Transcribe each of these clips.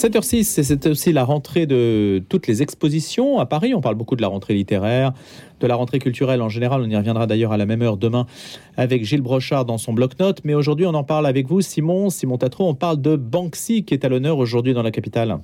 7h06, c'est aussi la rentrée de toutes les expositions à Paris. On parle beaucoup de la rentrée littéraire, de la rentrée culturelle en général. On y reviendra d'ailleurs à la même heure demain avec Gilles Brochard dans son bloc-notes. Mais aujourd'hui, on en parle avec vous, Simon, Simon Tatro. On parle de Banksy qui est à l'honneur aujourd'hui dans la capitale.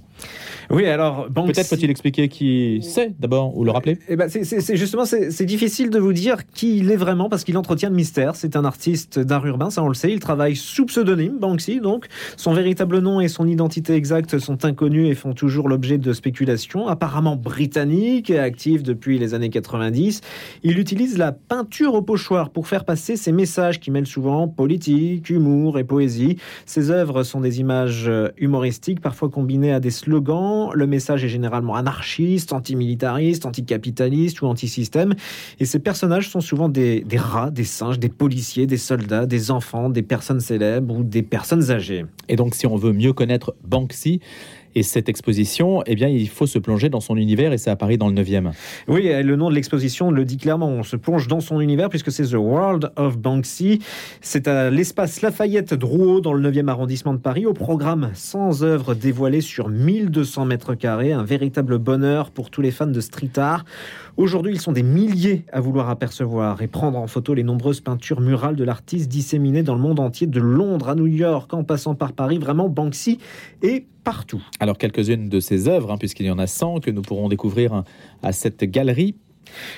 Oui, alors Banksy... Peut-être faut-il expliquer qui c'est d'abord ou le rappeler eh ben, c'est justement, c'est difficile de vous dire qui il est vraiment parce qu'il entretient le mystère. C'est un artiste d'art urbain, ça on le sait. Il travaille sous pseudonyme, Banksy, donc. Son véritable nom et son identité exacte sont inconnus et font toujours l'objet de spéculations. Apparemment britannique actif depuis les années 90, il utilise la peinture au pochoir pour faire passer ses messages qui mêlent souvent politique, humour et poésie. Ses œuvres sont des images humoristiques, parfois combinées à des slogans. Le message est généralement anarchiste, antimilitariste, anticapitaliste ou antisystème. Et ces personnages sont souvent des, des rats, des singes, des policiers, des soldats, des enfants, des personnes célèbres ou des personnes âgées. Et donc, si on veut mieux connaître Banksy, et cette exposition, eh bien, il faut se plonger dans son univers et c'est à Paris dans le 9e. Oui, le nom de l'exposition le dit clairement. On se plonge dans son univers puisque c'est The World of Banksy. C'est à l'espace Lafayette Drouot dans le 9e arrondissement de Paris. Au programme 100 œuvres dévoilées sur 1200 mètres carrés. Un véritable bonheur pour tous les fans de street art. Aujourd'hui, ils sont des milliers à vouloir apercevoir et prendre en photo les nombreuses peintures murales de l'artiste disséminées dans le monde entier, de Londres à New York, en passant par Paris. Vraiment, Banksy est partout. Alors, quelques-unes de ses œuvres, hein, puisqu'il y en a 100 que nous pourrons découvrir à cette galerie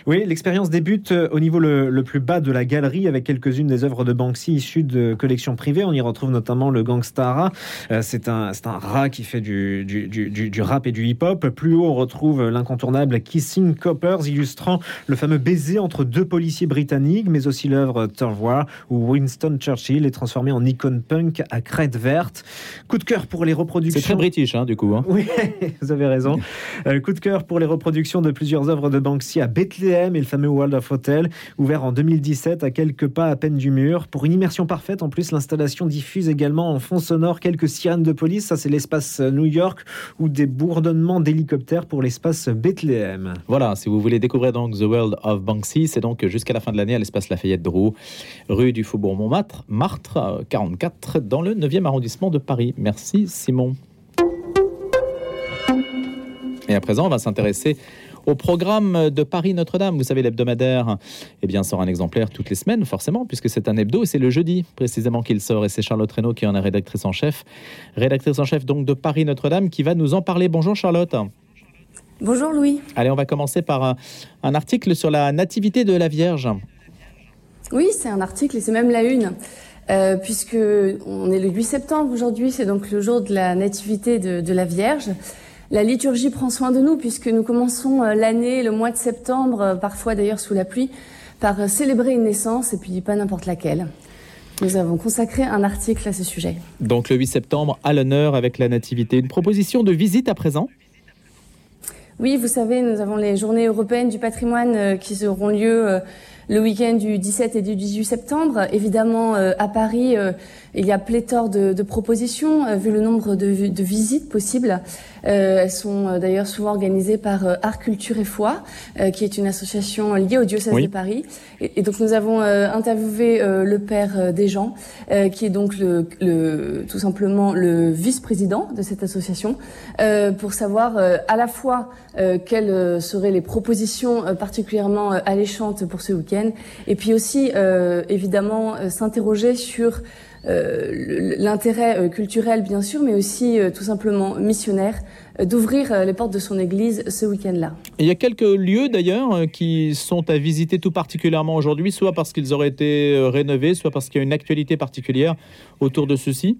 oui, l'expérience débute euh, au niveau le, plus bas de la galerie avec quelques-unes des œuvres de Banksy issues de collections privées. On y retrouve notamment le Gangstara. Euh, c'est un, un rat qui fait du, du, du, rap et du hip-hop. Plus haut, on retrouve l'incontournable Kissing Coppers illustrant le fameux baiser entre deux policiers britanniques, mais aussi l'œuvre Turvoir où Winston Churchill est transformé en icône punk à crête verte. Coup de cœur pour les reproductions. C'est très british, hein, du coup. Hein. Oui, vous avez raison. Euh, coup de cœur pour les reproductions de plusieurs œuvres de Banksy à Bethléem et le fameux World of Hotel, ouvert en 2017 à quelques pas à peine du mur. Pour une immersion parfaite, en plus, l'installation diffuse également en fond sonore quelques sirènes de police. Ça, c'est l'espace New York ou des bourdonnements d'hélicoptères pour l'espace Bethléem. Voilà, si vous voulez découvrir donc The World of Banksy, c'est donc jusqu'à la fin de l'année à l'espace Lafayette Drouot, rue du Faubourg Montmartre, Martre 44, dans le 9e arrondissement de Paris. Merci Simon. Et à présent, on va s'intéresser au programme de Paris Notre-Dame. Vous savez, l'hebdomadaire eh bien, sort un exemplaire toutes les semaines, forcément, puisque c'est un hebdo et c'est le jeudi précisément qu'il sort. Et c'est Charlotte Reynaud qui en est rédactrice en chef. Rédactrice en chef donc de Paris Notre-Dame qui va nous en parler. Bonjour Charlotte. Bonjour Louis. Allez, on va commencer par un, article sur la nativité de la Vierge. Oui, c'est un article et c'est même la une. Euh, puisque on est le 8 septembre aujourd'hui, c'est donc le jour de la nativité de la Vierge. La liturgie prend soin de nous puisque nous commençons euh, l'année, le mois de septembre, euh, parfois d'ailleurs sous la pluie, par euh, célébrer une naissance et puis pas n'importe laquelle. Nous avons consacré un article à ce sujet. Donc le 8 septembre, à l'honneur avec la Nativité. Une proposition de visite à présent? Oui, vous savez, nous avons les journées européennes du patrimoine qui auront lieu le week-end du 17 et du 18 septembre. Évidemment, à Paris, il y a pléthore de, de propositions, vu le nombre de, de visites possibles. Euh, elles sont euh, d'ailleurs souvent organisées par euh, Art, Culture et Foi, qui est une association liée au diocèse de Paris. Et, donc nous avons interviewé le père des gens, qui est donc le, le, tout simplement le vice-président de cette association, pour savoir à la fois quelles seraient les propositions particulièrement alléchantes pour ce week-end, et puis aussi évidemment s'interroger sur l'intérêt euh, culturel bien sûr, mais aussi euh, tout simplement missionnaire d'ouvrir les portes de son église ce week-end-là. Il y a quelques lieux d'ailleurs qui sont à visiter tout particulièrement aujourd'hui, soit parce qu'ils auraient été rénovés, soit parce qu'il y a une actualité particulière autour de ceux-ci.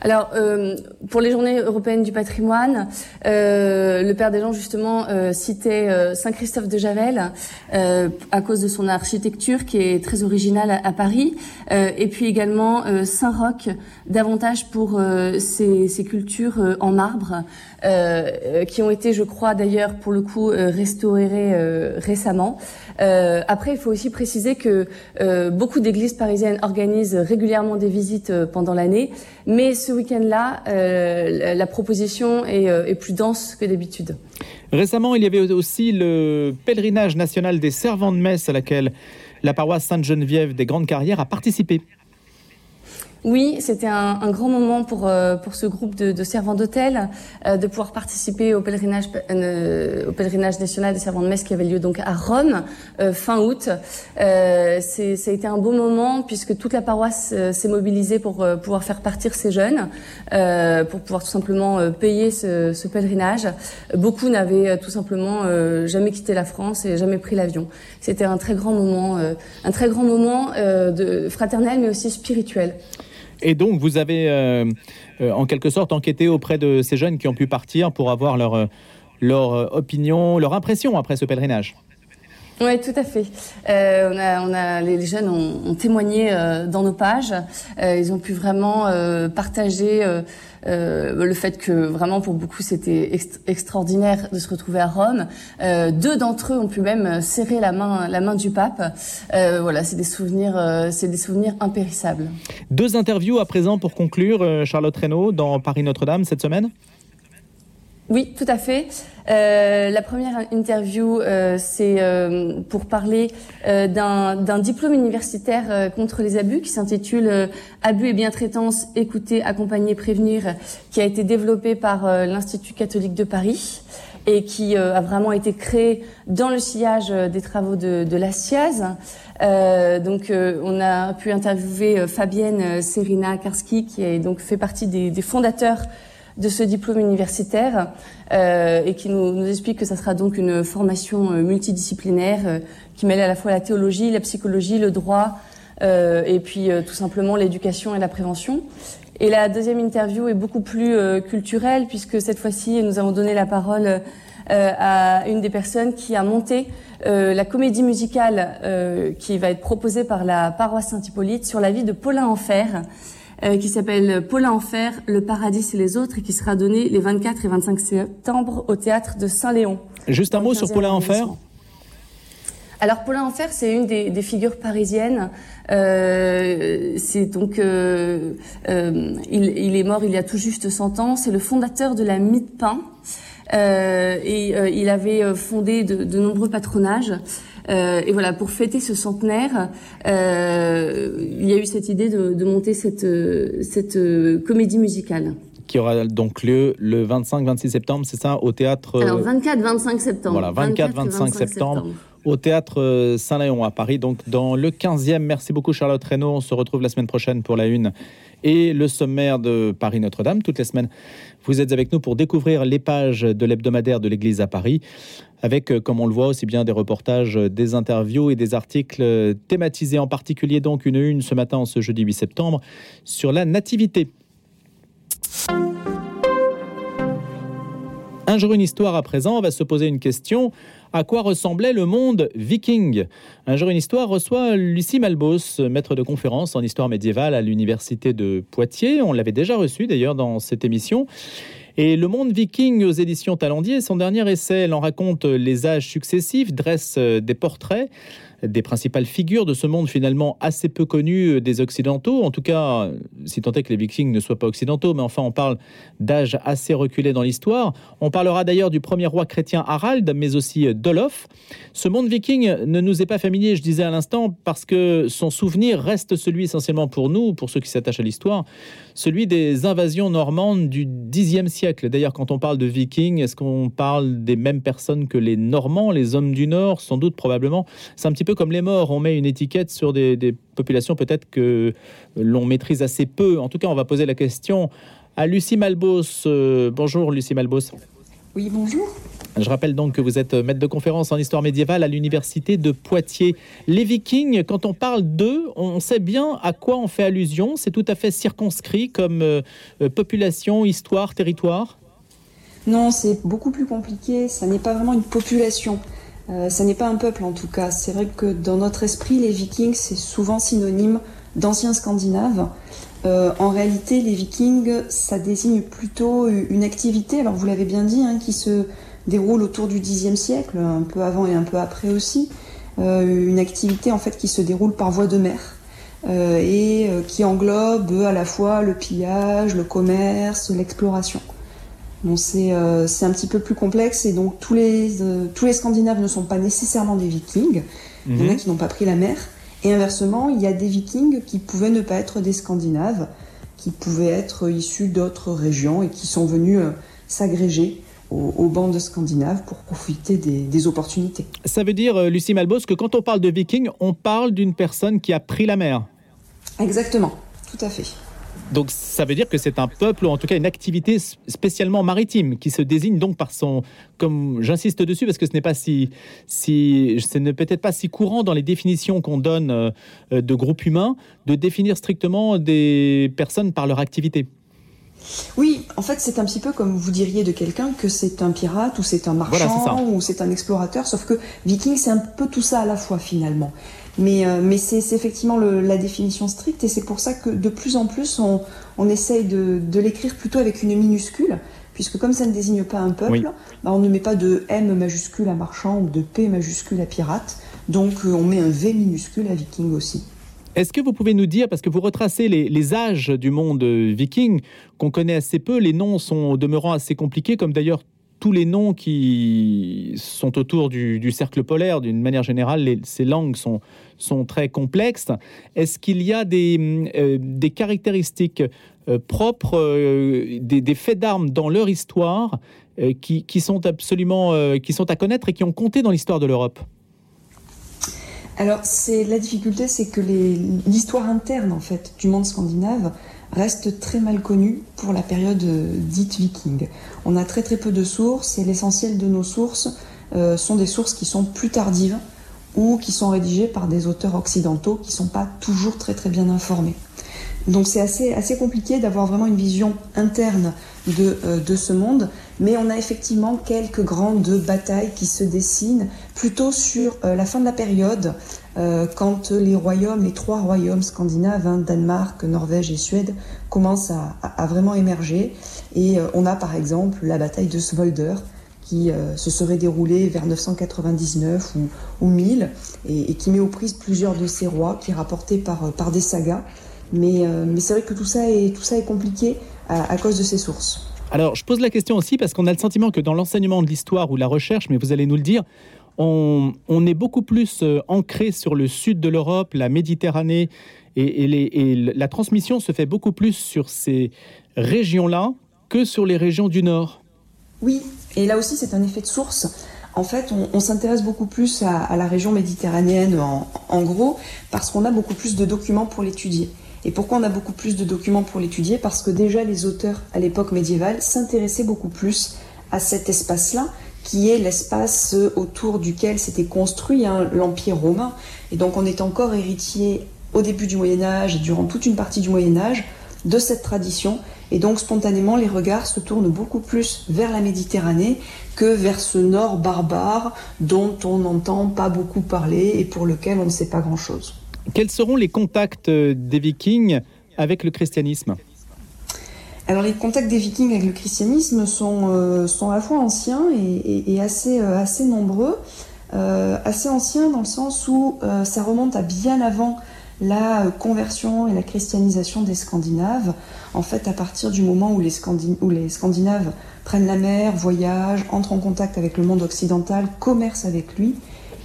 Alors, euh, pour les journées européennes du patrimoine, euh, le Père des gens, justement, euh, citait Saint-Christophe de Javel à cause de son architecture qui est très originale à, Paris, et puis également Saint-Roch, davantage pour ses, ses, cultures en marbre, qui ont été, je crois, d'ailleurs, pour le coup, restaurées récemment. Après, il faut aussi préciser que beaucoup d'églises parisiennes organisent régulièrement des visites pendant l'année, mais ce week-end-là, euh, la proposition euh, est, plus dense que d'habitude. Récemment, il y avait aussi le pèlerinage national des servants de messe à laquelle la paroisse Sainte-Geneviève des Grandes Carrières a participé. Oui, c'était un, un, grand moment pour euh, pour ce groupe de, de servants d'hôtel euh, de pouvoir participer au pèlerinage euh, au pèlerinage national des servants de messe qui avait lieu donc à Rome fin août. c'est ça a été un beau moment puisque toute la paroisse s'est mobilisée pour pouvoir faire partir ces jeunes, pour pouvoir tout simplement payer ce, ce, pèlerinage. Beaucoup n'avaient tout simplement jamais quitté la France et jamais pris l'avion. C'était un très grand moment, un très grand moment de fraternel mais aussi spirituel. Et donc, vous avez euh, euh, en quelque sorte enquêté auprès de ces jeunes qui ont pu partir pour avoir leur, euh, leur opinion, leur impression après ce pèlerinage. Oui, tout à fait. Euh, on a, on a, les jeunes ont, ont témoigné euh, dans nos pages. Euh, ils ont pu vraiment partager le fait que vraiment pour beaucoup c'était extraordinaire de se retrouver à Rome. deux d'entre eux ont pu même serrer la main, la main du pape. voilà, c'est des souvenirs, c'est des souvenirs impérissables. Deux interviews à présent pour conclure, Charlotte Reynaud dans Paris Notre-Dame cette semaine? Oui, tout à fait. Euh, la première interview, euh, c'est euh, pour parler euh, d'un diplôme universitaire euh, contre les abus qui s'intitule euh, Abus et bientraitance, écouter, accompagner, prévenir, qui a été développé par l'Institut catholique de Paris et qui a vraiment été créé dans le sillage des travaux de, de la SIAZ. donc, on a pu interviewer Fabienne Serina Karski, qui est donc fait partie des, des fondateurs de ce diplôme universitaire euh, et qui nous, nous, explique que ça sera donc une formation euh, multidisciplinaire euh, qui mêle à la fois la théologie, la psychologie, le droit euh, et puis euh, tout simplement l'éducation et la prévention. Et la deuxième interview est beaucoup plus culturelle puisque cette fois-ci nous avons donné la parole à une des personnes qui a monté la comédie musicale qui va être proposée par la paroisse Saint-Hippolyte sur la vie de Paulin Enfer. Euh, qui s'appelle Paulin Enfer, Le Paradis et les autres, et qui sera donné les 24 et 25 septembre au théâtre de Saint-Léon. Juste un mot sur Paulin Enfer alors Paulin Enfer, c'est une des, des, figures parisiennes. Euh, c'est donc, euh, euh, il, il, est mort il y a tout juste 100 ans. C'est le fondateur de la Mie de Pain. Euh, et euh, il avait fondé de, de nombreux patronages. Euh, et voilà, pour fêter ce centenaire, euh, il y a eu cette idée de, de monter cette, cette comédie musicale qui aura donc lieu le 25-26 septembre, c'est ça, au théâtre. Alors 24-25 septembre. Voilà, 24-25 septembre, septembre, au théâtre Saint-Léon à Paris, donc dans le 15e. Merci beaucoup Charlotte Reynaud. On se retrouve la semaine prochaine pour la une et le sommaire de Paris Notre-Dame. Toutes les semaines, vous êtes avec nous pour découvrir les pages de l'hebdomadaire de l'Église à Paris avec, euh, comme on le voit, aussi bien des reportages, euh, des interviews et des articles euh, thématisés, en particulier donc une une ce matin, ce jeudi 8 septembre, sur la nativité. Un jour une histoire à présent, va se poser une question. À quoi ressemblait le monde viking? Un jour une histoire reçoit Lucie Malbos, maître de conférence en histoire médiévale à l'université de Poitiers. On l'avait déjà reçu d'ailleurs dans cette émission. Et Le Monde Viking aux éditions Talendier, son dernier essai, elle en raconte les âges successifs, dresse euh, des portraits des principales figures de ce monde finalement assez peu connu euh, des Occidentaux. En tout cas, si tant est que les Vikings ne soient pas occidentaux, mais enfin on parle d'âge assez reculé dans l'histoire. On parlera d'ailleurs du premier roi chrétien Harald, mais aussi euh, d'Olof. Ce monde viking ne nous est pas familier, je disais à l'instant, parce que son souvenir reste celui essentiellement pour nous, pour ceux qui s'attachent à l'histoire, celui des invasions normandes du Xe siècle. D'ailleurs, quand on parle de vikings, est-ce qu'on parle des mêmes personnes que les Normands, les hommes du Nord? Sans doute, probablement. C'est un petit peu comme les morts. On met une étiquette sur des, des populations peut-être que l'on maîtrise assez peu. En tout cas, on va poser la question à Lucie Malbos. Euh, bonjour, Lucie Malbos. Oui, bonjour. Je rappelle donc que vous êtes maître de conférence en histoire médiévale à l'université de Poitiers. Les Vikings, quand on parle d'eux, on sait bien à quoi on fait allusion. C'est tout à fait circonscrit comme euh, population, histoire, territoire? Non, c'est beaucoup plus compliqué. Ça n'est pas vraiment une population. Euh, ça n'est pas un peuple en tout cas. C'est vrai que dans notre esprit, les Vikings, c'est souvent synonyme d'anciens Scandinaves. Euh, en réalité, les Vikings, ça désigne plutôt une activité, alors vous l'avez bien dit, hein, qui se déroule autour du Xe siècle, un peu avant et un peu après aussi, euh, une activité en fait qui se déroule par voie de mer euh, et qui englobe à la fois le pillage, le commerce, l'exploration. Bon, c'est euh, un petit peu plus complexe et donc tous les, euh, tous les Scandinaves ne sont pas nécessairement des vikings. Il y en a mhm. qui n'ont pas pris la mer. Et inversement, il y a des vikings qui pouvaient ne pas être des Scandinaves, qui pouvaient être issus d'autres régions et qui sont venus euh, s'agréger aux, bandes scandinaves pour profiter des, opportunités. Ça veut dire, euh, Lucie Malbos, que quand on parle de viking, on parle d'une personne qui a pris la mer Exactement, tout à fait. Donc ça veut dire que c'est un peuple, ou en tout cas une activité spécialement maritime, qui se désigne donc par son, comme j'insiste dessus parce que ce n'est pas si, si ce n'est peut-être pas si courant dans les définitions qu'on donne euh, de groupes humains, de définir strictement des personnes par leur activité. Oui, en fait, c'est un petit peu comme vous diriez de quelqu'un que c'est un pirate ou c'est un marchand ou c'est un explorateur, sauf que viking, c'est un peu tout ça à la fois finalement. Mais, euh, mais c'est effectivement la définition stricte et c'est pour ça que de plus en plus on, on essaye de, de l'écrire plutôt avec une minuscule, puisque comme ça ne désigne pas un peuple, bah, on ne met pas de M majuscule à marchand ou de P majuscule à pirate, donc euh, on met un V minuscule à viking aussi. Est-ce que vous pouvez nous dire, parce que vous retracez les, âges du monde viking, qu'on connaît assez peu, les noms sont demeurant assez compliqués, comme d'ailleurs tous les noms qui sont autour du, cercle polaire, d'une manière générale, ces langues sont, sont très complexes. Est-ce qu'il y a des, euh, des caractéristiques euh, propres, euh, des, faits d'armes dans leur histoire qui, qui, sont absolument qui sont à connaître et qui ont compté dans l'histoire de l'Europe? Alors, c'est la difficulté, c'est que l'histoire interne en fait du monde scandinave reste très mal connue pour la période euh, dite viking. On a très très peu de sources et l'essentiel de nos sources euh, sont des sources qui sont plus tardives ou qui sont rédigées par des auteurs occidentaux qui ne sont pas toujours très très bien informés. Donc c'est assez, assez compliqué d'avoir vraiment une vision interne de, euh, de, ce monde, mais on a effectivement quelques grandes batailles qui se dessinent plutôt sur la fin de la période, euh, quand les royaumes, les trois royaumes scandinaves, hein, Danemark, Norvège et Suède, commencent à, à, vraiment émerger. Et on a par exemple la bataille de Svolder, qui se serait déroulée vers 999 ou, ou 1000, et, qui met aux prises plusieurs de ces rois, qui est rapporté par, des sagas. Mais, c'est vrai que tout ça est, tout ça est compliqué à, cause de ces sources. Alors, je pose la question aussi parce qu'on a le sentiment que dans l'enseignement de l'histoire ou la recherche, mais vous allez nous le dire, on, est beaucoup plus euh, ancré sur le sud de l'Europe, la Méditerranée, et, la transmission se fait beaucoup plus sur ces régions-là que sur les régions du Nord. Oui, et là aussi c'est un effet de source. En fait, on, s'intéresse beaucoup plus à, la région méditerranéenne en gros parce qu'on a beaucoup plus de documents pour l'étudier. Et pourquoi on a beaucoup plus de documents pour l'étudier? Parce que déjà les auteurs à l'époque médiévale s'intéressaient beaucoup plus à cet espace-là, qui est l'espace autour duquel s'était construit hein, l'Empire romain. Et donc on est encore héritier au début du Moyen Âge et durant toute une partie du Moyen Âge de cette tradition. Et donc spontanément, les regards se tournent beaucoup plus vers la Méditerranée que vers ce nord barbare dont on n'entend pas beaucoup parler et pour lequel on ne sait pas grand-chose. Quels seront les contacts des Vikings avec le christianisme? Alors les contacts des Vikings avec le christianisme sont, euh, sont à la fois anciens et, assez, euh, assez nombreux. Euh, assez anciens dans le sens où ça remonte à bien avant la conversion et la christianisation des Scandinaves. En fait, à partir du moment où les, où les Scandinaves prennent la mer, voyagent, entrent en contact avec le monde occidental, commercent avec lui,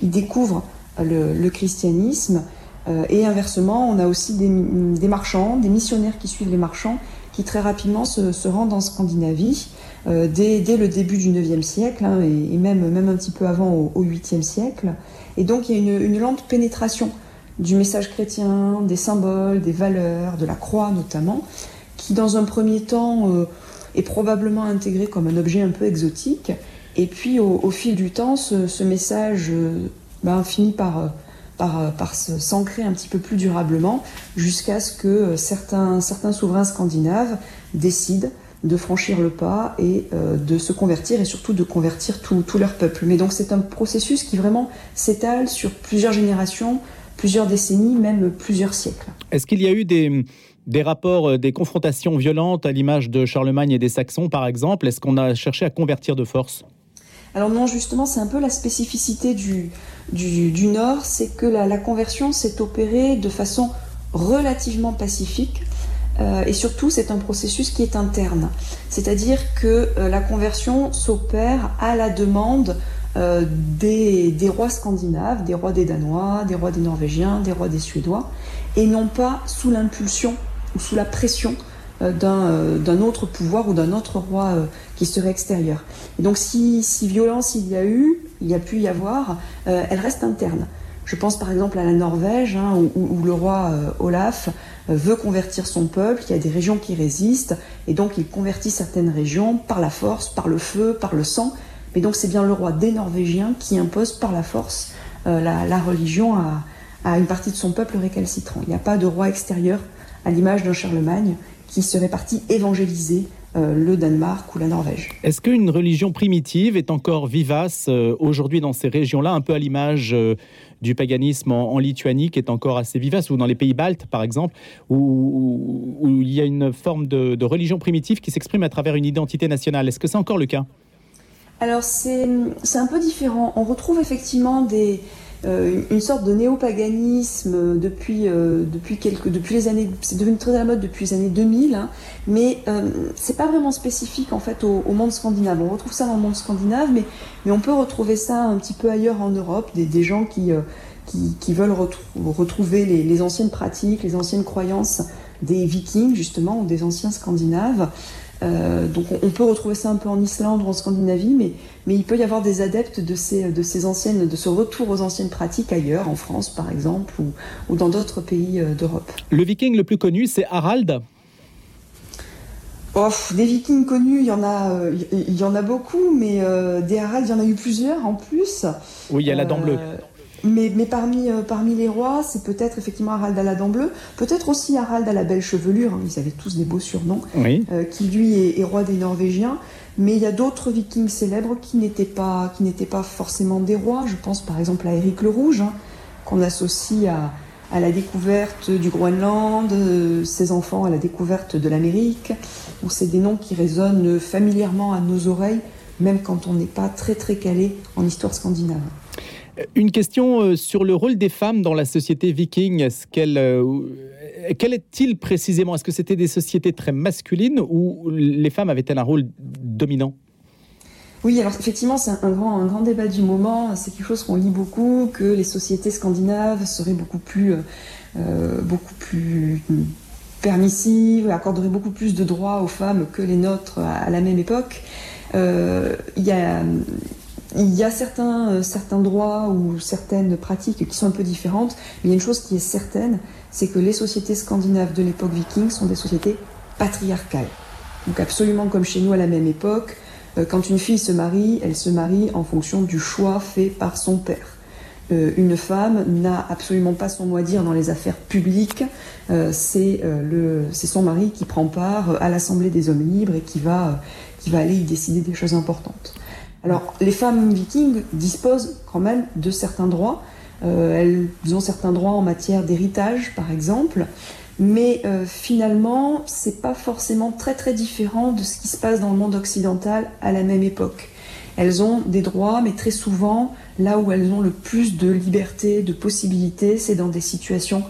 ils découvrent le, le christianisme euh, et inversement, on a aussi des, marchands, des missionnaires qui suivent les marchands, qui très rapidement se, rendent en Scandinavie, euh, dès, le début du 9e siècle, hein, et, même, même un petit peu avant au, 8e siècle. Et donc il y a une, lente pénétration du message chrétien, des symboles, des valeurs, de la croix notamment, qui dans un premier temps euh, est probablement intégré comme un objet un peu exotique, et puis au, fil du temps, ce, message ben, finit par par, par s'ancrer un petit peu plus durablement jusqu'à ce que euh, certains, certains souverains scandinaves décident de franchir le pas et euh, de se convertir et surtout de convertir tout, tout leur peuple. Mais donc c'est un processus qui vraiment s'étale sur plusieurs générations, plusieurs décennies, même plusieurs siècles. Est-ce qu'il y a eu des, des rapports, euh, des confrontations violentes à l'image de Charlemagne et des Saxons par exemple? Est-ce qu'on a cherché à convertir de force? Alors non, justement, c'est un peu la spécificité du, Nord, c'est que la, conversion s'est opérée de façon relativement pacifique. Euh, et surtout, c'est un processus qui est interne. C'est-à-dire que euh, la conversion s'opère à la demande des, des, rois scandinaves, des rois des Danois, des rois des Norvégiens, des rois des Suédois, et non pas sous l'impulsion ou sous la pression d'un autre pouvoir ou d'un autre roi qui serait extérieur. Et donc si, si, violence il y a eu, il y a pu y avoir, elle reste interne. Je pense par exemple à la Norvège, hein, où, le roi euh, Olaf euh, veut convertir son peuple, il y a des régions qui résistent, et donc il convertit certaines régions par la force, par le feu, par le sang. Mais donc c'est bien le roi des Norvégiens qui impose par la force euh, la, religion à, une partie de son peuple récalcitrant. Il n'y a pas de roi extérieur à l'image d'un Charlemagne qui serait parti évangéliser euh, le Danemark ou la Norvège. Est-ce qu'une religion primitive est encore vivace euh, aujourd'hui dans ces régions-là, un peu à l'image euh, du paganisme en, Lituanie, qui est encore assez vivace, ou dans les pays baltes, par exemple, où, il y a une forme de, de religion primitive qui s'exprime à travers une identité nationale? Est-ce que c'est encore le cas? Alors c'est un peu différent. On retrouve effectivement des, euh, une sorte de néopaganisme depuis, euh, depuis, quelques, depuis les années, c'est devenu très à la mode depuis les années 2000, hein, mais euh, c'est pas vraiment spécifique en fait au, monde scandinave. On retrouve ça dans le monde scandinave, mais, mais on peut retrouver ça un petit peu ailleurs en Europe, des, des gens qui, qui, qui, veulent retrouver les, les, anciennes pratiques, les anciennes croyances des vikings justement ou des anciens scandinaves. Euh, donc on, peut retrouver ça un peu en Islande ou en Scandinavie, mais, mais il peut y avoir des adeptes de ces, de ces anciennes, de ce retour aux anciennes pratiques ailleurs, en France par exemple, ou, ou dans d'autres pays euh, d'Europe. Le viking le plus connu, c'est Harald? Oh, des vikings connus, il y en a, euh, il y en a beaucoup, mais des Harald, il y en a eu plusieurs en plus. Oui, il y a la dent bleue. Mais, parmi, euh, parmi les rois, c'est peut-être effectivement Harald à la dent bleue, peut-être aussi Harald à la belle chevelure, hein, ils avaient tous des beaux surnoms, euh, qui lui est, roi des Norvégiens. Mais il y a d'autres vikings célèbres qui n'étaient pas, qui pas forcément des rois. Je pense par exemple à Éric le Rouge, hein, qu'on associe à, à, la découverte du Groenland, euh, ses enfants à la découverte de l'Amérique. c'est des noms qui résonnent familièrement à nos oreilles, même quand on n'est pas très très calé en histoire scandinave. Une question euh, sur le rôle des femmes dans la société viking. Qu'elle, euh, quel est-il précisément? Est-ce que c'était des sociétés très masculines ou les femmes avaient-elles un rôle dominant? Oui, alors effectivement, c'est un grand, un grand débat du moment. C'est quelque chose qu'on lit beaucoup, que les sociétés scandinaves seraient beaucoup plus, euh, beaucoup plus permissives, accorderaient beaucoup plus de droits aux femmes que les nôtres à, la même époque. Il y a il y a certains, euh, certains droits ou certaines pratiques qui sont un peu différentes, mais il y a une chose qui est certaine, c'est que les sociétés scandinaves de l'époque viking sont des sociétés patriarcales. Donc absolument comme chez nous à la même époque, euh, quand une fille se marie, elle se marie en fonction du choix fait par son père. Euh, une femme n'a absolument pas son mot à dire dans les affaires publiques. c'est son mari qui prend part à l'Assemblée des hommes libres et qui va, qui va aller y décider des choses importantes. Alors, les femmes vikings disposent quand même de certains droits. Euh, elles ont certains droits en matière d'héritage, par exemple. Mais euh, finalement, c'est pas forcément très très différent de ce qui se passe dans le monde occidental à la même époque. Elles ont des droits, mais très souvent, là où elles ont le plus de liberté, de possibilités, c'est dans des situations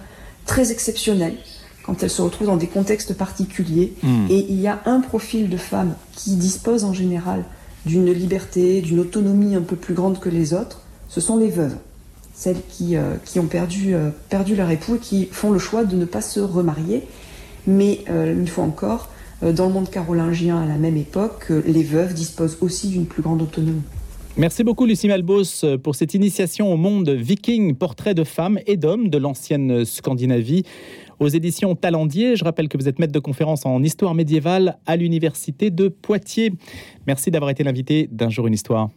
très exceptionnelles, quand elles se retrouvent dans des contextes particuliers. Hmm. Et il y a un profil de femmes qui dispose en général d'une liberté, d'une autonomie un peu plus grande que les autres, ce sont les veuves. Celles qui, euh, ont perdu, euh, perdu leur époux et qui font le choix de ne pas se remarier. Mais euh, une fois encore, dans le monde carolingien à la même époque, les veuves disposent aussi d'une plus grande autonomie. Merci beaucoup Lucie Malbos pour cette initiation au monde viking, portrait de femmes et d'hommes de l'ancienne Scandinavie aux éditions Talendier. Je rappelle que vous êtes maître de conférence en histoire médiévale à l'université de Poitiers. Merci d'avoir été l'invité d'un jour une histoire.